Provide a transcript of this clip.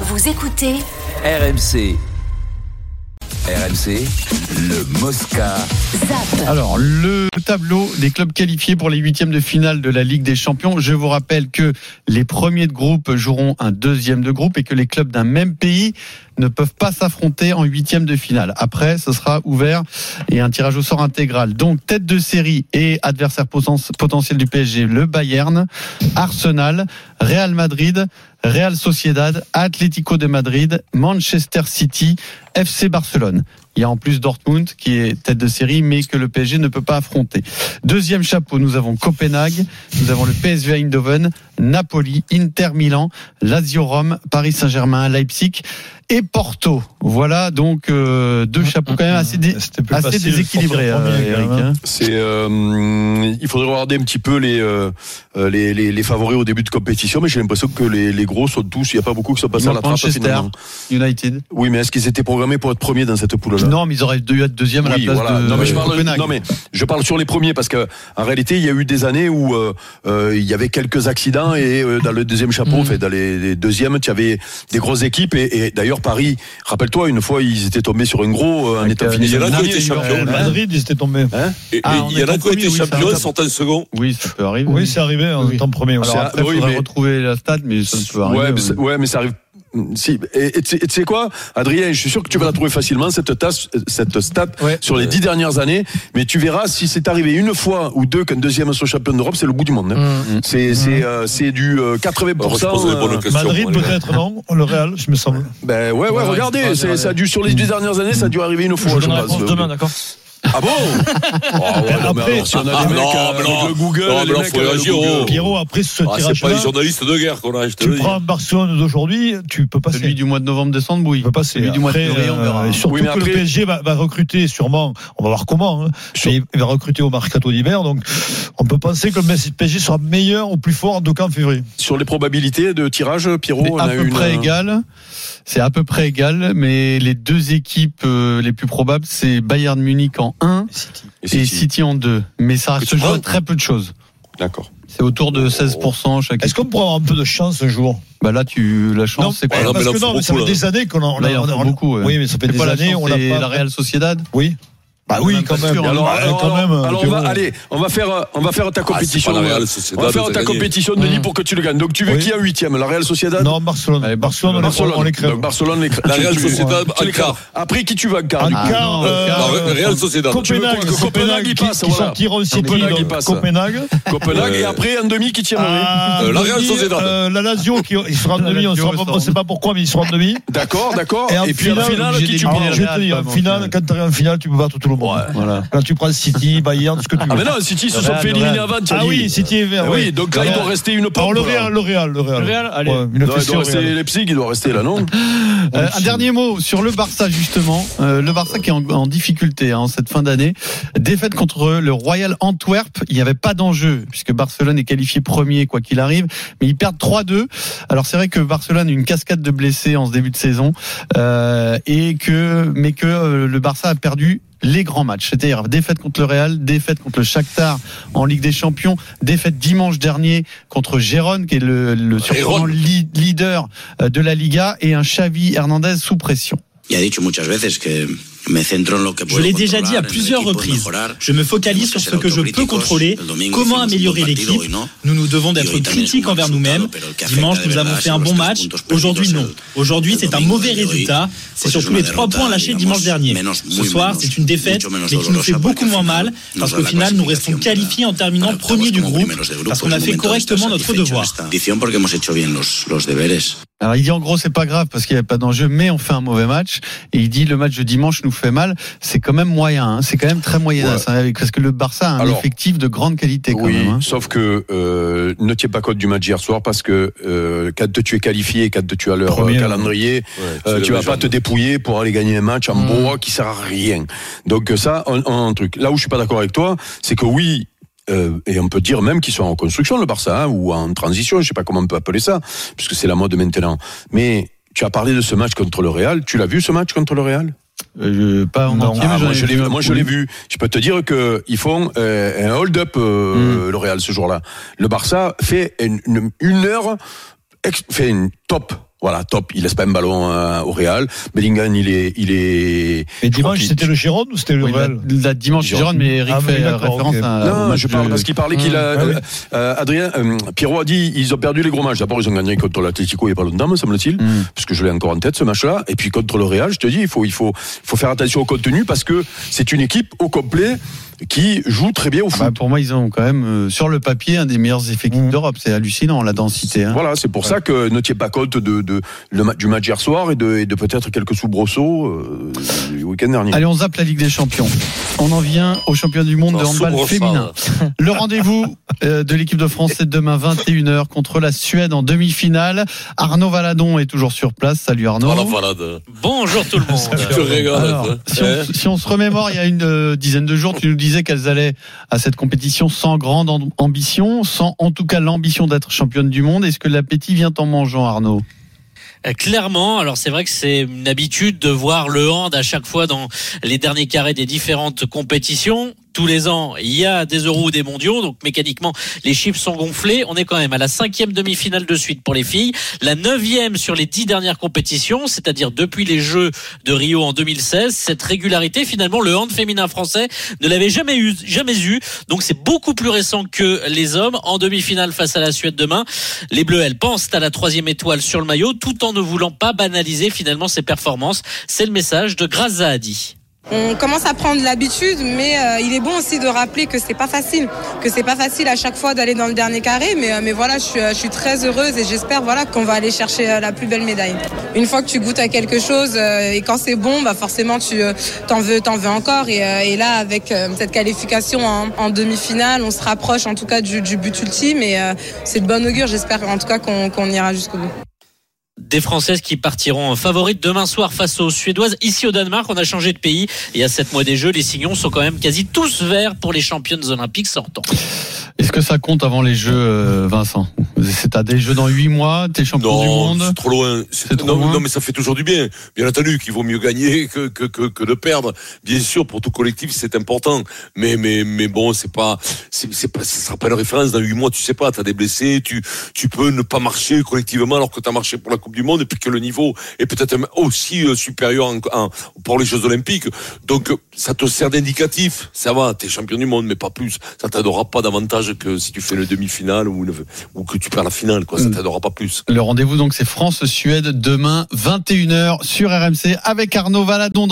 Vous écoutez RMC. RMC, le Mosca. ZAP. Alors, le tableau des clubs qualifiés pour les huitièmes de finale de la Ligue des Champions. Je vous rappelle que les premiers de groupe joueront un deuxième de groupe et que les clubs d'un même pays ne peuvent pas s'affronter en huitième de finale. Après, ce sera ouvert et un tirage au sort intégral. Donc, tête de série et adversaire poten- potentiel du PSG, le Bayern, Arsenal, Real Madrid, Real Sociedad, Atlético de Madrid, Manchester City, FC Barcelone. Il y a en plus Dortmund qui est tête de série, mais que le PSG ne peut pas affronter. Deuxième chapeau, nous avons Copenhague, nous avons le PSV Eindhoven, Napoli, Inter Milan, Lazio Rome, Paris Saint-Germain, Leipzig et Porto. Voilà donc euh, deux chapeaux quand même assez, dé- de déséquilibrés, euh, Eric. hein. hein. C'est, euh, il faudrait regarder un petit peu les, les, les, les favoris au début de compétition, mais j'ai l'impression que les, les gros sont tous, il n'y a pas beaucoup qui sont passés à la trappe Manchester, finalement. United. Oui, mais est-ce qu'ils étaient programmés pour être premiers dans cette poule-là Non, mais ils auraient dû être deuxième à la place voilà. de non, mais je parle, non, mais je parle sur les premiers parce que en réalité, il y a eu des années où euh, euh, il y avait quelques accidents et euh, dans le deuxième chapeau, Mm. fait, dans les, les deuxièmes, tu avais des grosses équipes et, et d'ailleurs Paris. Rappelle-toi, une fois, ils étaient tombés sur un gros euh, en étant euh, fini. les sur le Irlandais premier, qui étaient champion. champions. Euh, Madrid, ils étaient tombés. Hein Et, Ah, et il y en a en qui premier, oui, champions ça- sortant second. Oui, ça peut arriver. Oui, c'est arrivé en étant premier. Alors après, il faudrait retrouver la stade, mais ça peut arriver. Ouais, mais, oui. ça- ouais, mais ça arrive. Si, et tu sais- quoi, Adrien, je suis sûr que tu vas la trouver facilement cette tasse, cette stat Ouais. sur les dix dernières années. Mais tu verras si c'est arrivé une fois ou deux qu'un deuxième soit champion d'Europe, c'est le bout du monde. hein. Mm. C'est c'est euh, c'est du euh, 80%. Alors, je pose les bonnes euh, questions. Madrid, peut-être, non Le Real, je me semble. ben ouais, ouais, Ouais, regardez, ouais, ça a dû sur les dix dernières années, ça a dû arriver une fois. Je, pense. d'accord Ah bon Oh, ouais, non, mais Après- alors, si on a Ah, des mecs non, avec non. le Google, Non, les mecs faut avec le réagir, Google. Pierrot, après ce Ah, c'est pas les journalistes de guerre qu'on a, je te tu le dis. prends Barcelone d'aujourd'hui, tu peux passer. Celui du mois de novembre-décembre, oui. Tu peux passer. Celui du mois de Après, février, on verra. euh, surtout Oui, que après- le PSG va, va recruter sûrement, on va voir comment, hein, Sur- il va recruter au mercato d'hiver, donc on peut penser que le PSG sera meilleur ou plus fort de qu'en février. Sur les probabilités de tirage, Pierrot, C'est on à a peu une. près euh, égal. C'est à peu près égal, mais les deux équipes euh, les plus probables, c'est Bayern Munich en 1 et et City. City en 2. Mais ça se joue très peu de choses. D'accord. C'est autour de 16% chaque Est-ce qu'on pourra avoir un peu de chance un jour? Bah là, tu, la chance, c'est quoi non, mais parce là, que non, mais ça fait là. des années qu'on en a- beaucoup. Oui, mais ça fait des années, on l'a c'est pas. la Real Sociedad. Oui. Bah est oui, quand même. alors, Bah, alors, quand même. alors, on va, allez, on va faire, on va faire ta Ah, compétition. la Real Sociedad, on va faire ta gagné. compétition, Denis, Mm. pour que tu le gagnes. Donc, tu veux Oui. qui a huitième La Real Sociedad? Non, Barcelone. Allez, Barcelone, on les- Barcelone. on les crève. Donc, Barcelone, les crève. La Real Sociedad, en quart. Après, qui tu vas en quart En Ah, quart, euh, La Real Sociedad. Copenhague, Copenhague, il qui, passe, qui sortiront City, Copenhague. Copenhague. Copenhague, et après, un demi qui tient Ah, Euh, la Real Sociedad. euh, la Lazio qui il sera en demi, on ne sait pas pourquoi, mais il sera en demi. D'accord, d'accord. Et en puis, en finale, qui tu en finale, en quand tu arrives en finale, tu peux battre tout le monde. Voilà. Quand tu prends City, Bayern, ce que tu veux. Ah, mais non, City se sont fait éliminer avant, tu as Ah oui, City est vert. Ah Oui, donc là, il Alors, doit rester une Alors pompe. le là. Real, le Real, le Real. Le Real, allez. Ouais, il doit rester. Leipzig, il doit rester là, non Euh, un dernier mot sur le Barça justement, Euh, le Barça qui est en, difficulté hein, en cette fin d'année. Défaite contre le Royal Antwerp, il n'y avait pas d'enjeu puisque Barcelone est qualifié premier quoi qu'il arrive, mais ils perdent 3-2. Alors c'est vrai que Barcelone a une cascade de blessés en ce début de saison euh, et que mais que le Barça a perdu les grands matchs, c'est-à-dire défaite contre le Real, défaite contre le Shakhtar en Ligue des Champions, défaite dimanche dernier contre Gérone qui est le, le surprenant leader euh, de la Liga et un Xavi Hernandez sous pression. Ya he dicho muchas veces que Je l'ai déjà dit à plusieurs reprises. Je me focalise sur ce que je peux contrôler, comment améliorer l'équipe. Nous nous devons d'être critiques envers nous-mêmes. Dimanche, nous avons fait un bon match. Aujourd'hui, non. Aujourd'hui, c'est un mauvais résultat. C'est surtout les trois points lâchés dimanche dernier. Ce soir, c'est une défaite, mais qui nous fait beaucoup moins mal, parce qu'au final, nous restons qualifiés en terminant premier du groupe, parce qu'on a fait correctement notre devoir. Alors il dit en gros c'est pas grave parce qu'il n'y avait pas d'enjeu, mais on fait un mauvais match. Et il dit le match de dimanche nous fait mal. C'est quand même moyen, hein. c'est quand même très moyen Ouais. parce que le Barça a un Alors, effectif de grande qualité quand Oui, même. hein. sauf que euh, ne tiens pas compte du match d'hier soir parce que euh, quand tu es qualifié, quand tu as leur Premier, euh, calendrier, euh, tu vas pas te dépouiller pour aller gagner un match en Mm. bois qui sert à rien. Donc ça, un, un truc. Là où je suis pas d'accord avec toi, c'est que oui. Euh, et on peut dire même qu'ils sont en construction le Barça hein, ou en transition, je sais pas comment on peut appeler ça, puisque c'est la mode maintenant. Mais tu as parlé de ce match contre le Real. Tu l'as vu ce match contre le Real? Euh, pas en Non, entier, Ah, mais j'en moi, je l'ai, vu moi, je coup. l'ai vu. Je peux te dire que ils font euh, un hold-up euh, le Real ce jour-là. Le Barça fait une, une, heure, fait une top Voilà, top. Il laisse pas un ballon euh, au Real. Bellingham, il est, il est. Et dimanche, c'était le Giron ou c'était le Oui, Real la, la dimanche Giron. Giron, mais Eric Ah, fait euh, référence à. Non, match je parle parce qu'il parlait qu'il a. Ah oui. euh, euh, Adrien, euh, Pierrot a dit ils ont perdu les gros matchs. D'abord, ils ont gagné contre l'Atlético il y a pas longtemps, me semble-t-il, Mm. parce que je l'ai encore en tête ce match-là. Et puis contre le Real, je te dis, il faut, il faut, il faut faire attention au contenu parce que c'est une équipe au complet qui joue très bien au Ah foot. bah, pour moi, ils ont quand même euh, sur le papier un des meilleurs effectifs Mm. d'Europe. C'est hallucinant la densité. hein. Voilà, c'est pour ça que ne tiens pas compte de, de, le ma- du match hier soir et de, et de peut-être quelques soubresauts euh, du week-end dernier. Allez, on zappe la Ligue des Champions. On en vient au champion du monde de handball féminin. Le rendez-vous euh, de l'équipe de France, c'est demain 21h contre la Suède en demi-finale. Arnaud Valadon est toujours sur place. Salut Arnaud. Bonjour tout le monde. Alors, hein. si, on, Hein si on se remémore, il y a une euh, dizaine de jours, tu nous disais qu'elles allaient à cette compétition sans grande am- ambition, sans en tout cas l'ambition d'être championne du monde. Est-ce que l'appétit vient en mangeant, Arnaud? Euh, Clairement, alors c'est vrai que c'est une habitude de voir le hand à chaque fois dans les derniers carrés des différentes compétitions. Tous les ans, il y a des euros ou des mondiaux, donc mécaniquement, les chiffres sont gonflés. On est quand même à la cinquième demi-finale de suite pour les filles, la neuvième sur les dix dernières compétitions, c'est-à-dire depuis les Jeux de Rio en 2016. Cette régularité, finalement, le hand féminin français ne l'avait jamais eu, jamais eu. Donc c'est beaucoup plus récent que les hommes. En demi-finale face à la Suède demain, les Bleus, elles pensent à la troisième étoile sur le maillot, tout en ne voulant pas banaliser finalement ses performances. C'est le message de Graza Hadi. On commence à prendre l'habitude, mais euh, il est bon aussi de rappeler que c'est pas facile, que c'est pas facile à chaque fois d'aller dans le dernier carré. Mais, euh, mais voilà, je suis, euh, je suis très heureuse et j'espère voilà qu'on va aller chercher euh, la plus belle médaille. Une fois que tu goûtes à quelque chose euh, et quand c'est bon, bah forcément tu euh, t'en veux, t'en veux encore. Et, et là, avec cette qualification en, en demi-finale, on se rapproche en tout cas du, du but ultime et c'est de bon augure. J'espère en tout cas qu'on ira jusqu'au bout. Des Françaises qui partiront favorites demain soir face aux Suédoises. Ici au Danemark, on a changé de pays. Et à 7 mois des Jeux, les signons sont quand même quasi tous verts pour les championnes olympiques sortant. Est-ce que ça compte avant les Jeux, euh, Vincent? C'est à des Jeux dans 8 mois, t'es champion du monde. c'est trop loin. C'est- non, loin. non, mais ça fait toujours du bien. Bien entendu qu'il vaut mieux gagner que, que, que, que de perdre. Bien sûr, pour tout collectif, c'est important. Mais, mais, mais bon, c'est pas, c'est, pas, ça sera pas une référence dans huit mois. Tu sais pas, t'as des blessés, tu, tu peux ne pas marcher collectivement alors que t'as marché pour la Coupe du Monde et puis que le niveau est peut-être aussi euh, supérieur en, en- pour les Jeux Olympiques. Donc, ça te sert d'indicatif. Ça va, t'es champion du monde, mais pas plus. Ça t'aidera pas davantage que si tu fais une demi-finale ou, une- ou que tu perds la finale, quoi. Ça Mm. t'aidera pas plus. Le rendez-vous donc c'est France-Suède demain 21h sur RMC avec Arnaud Valadon.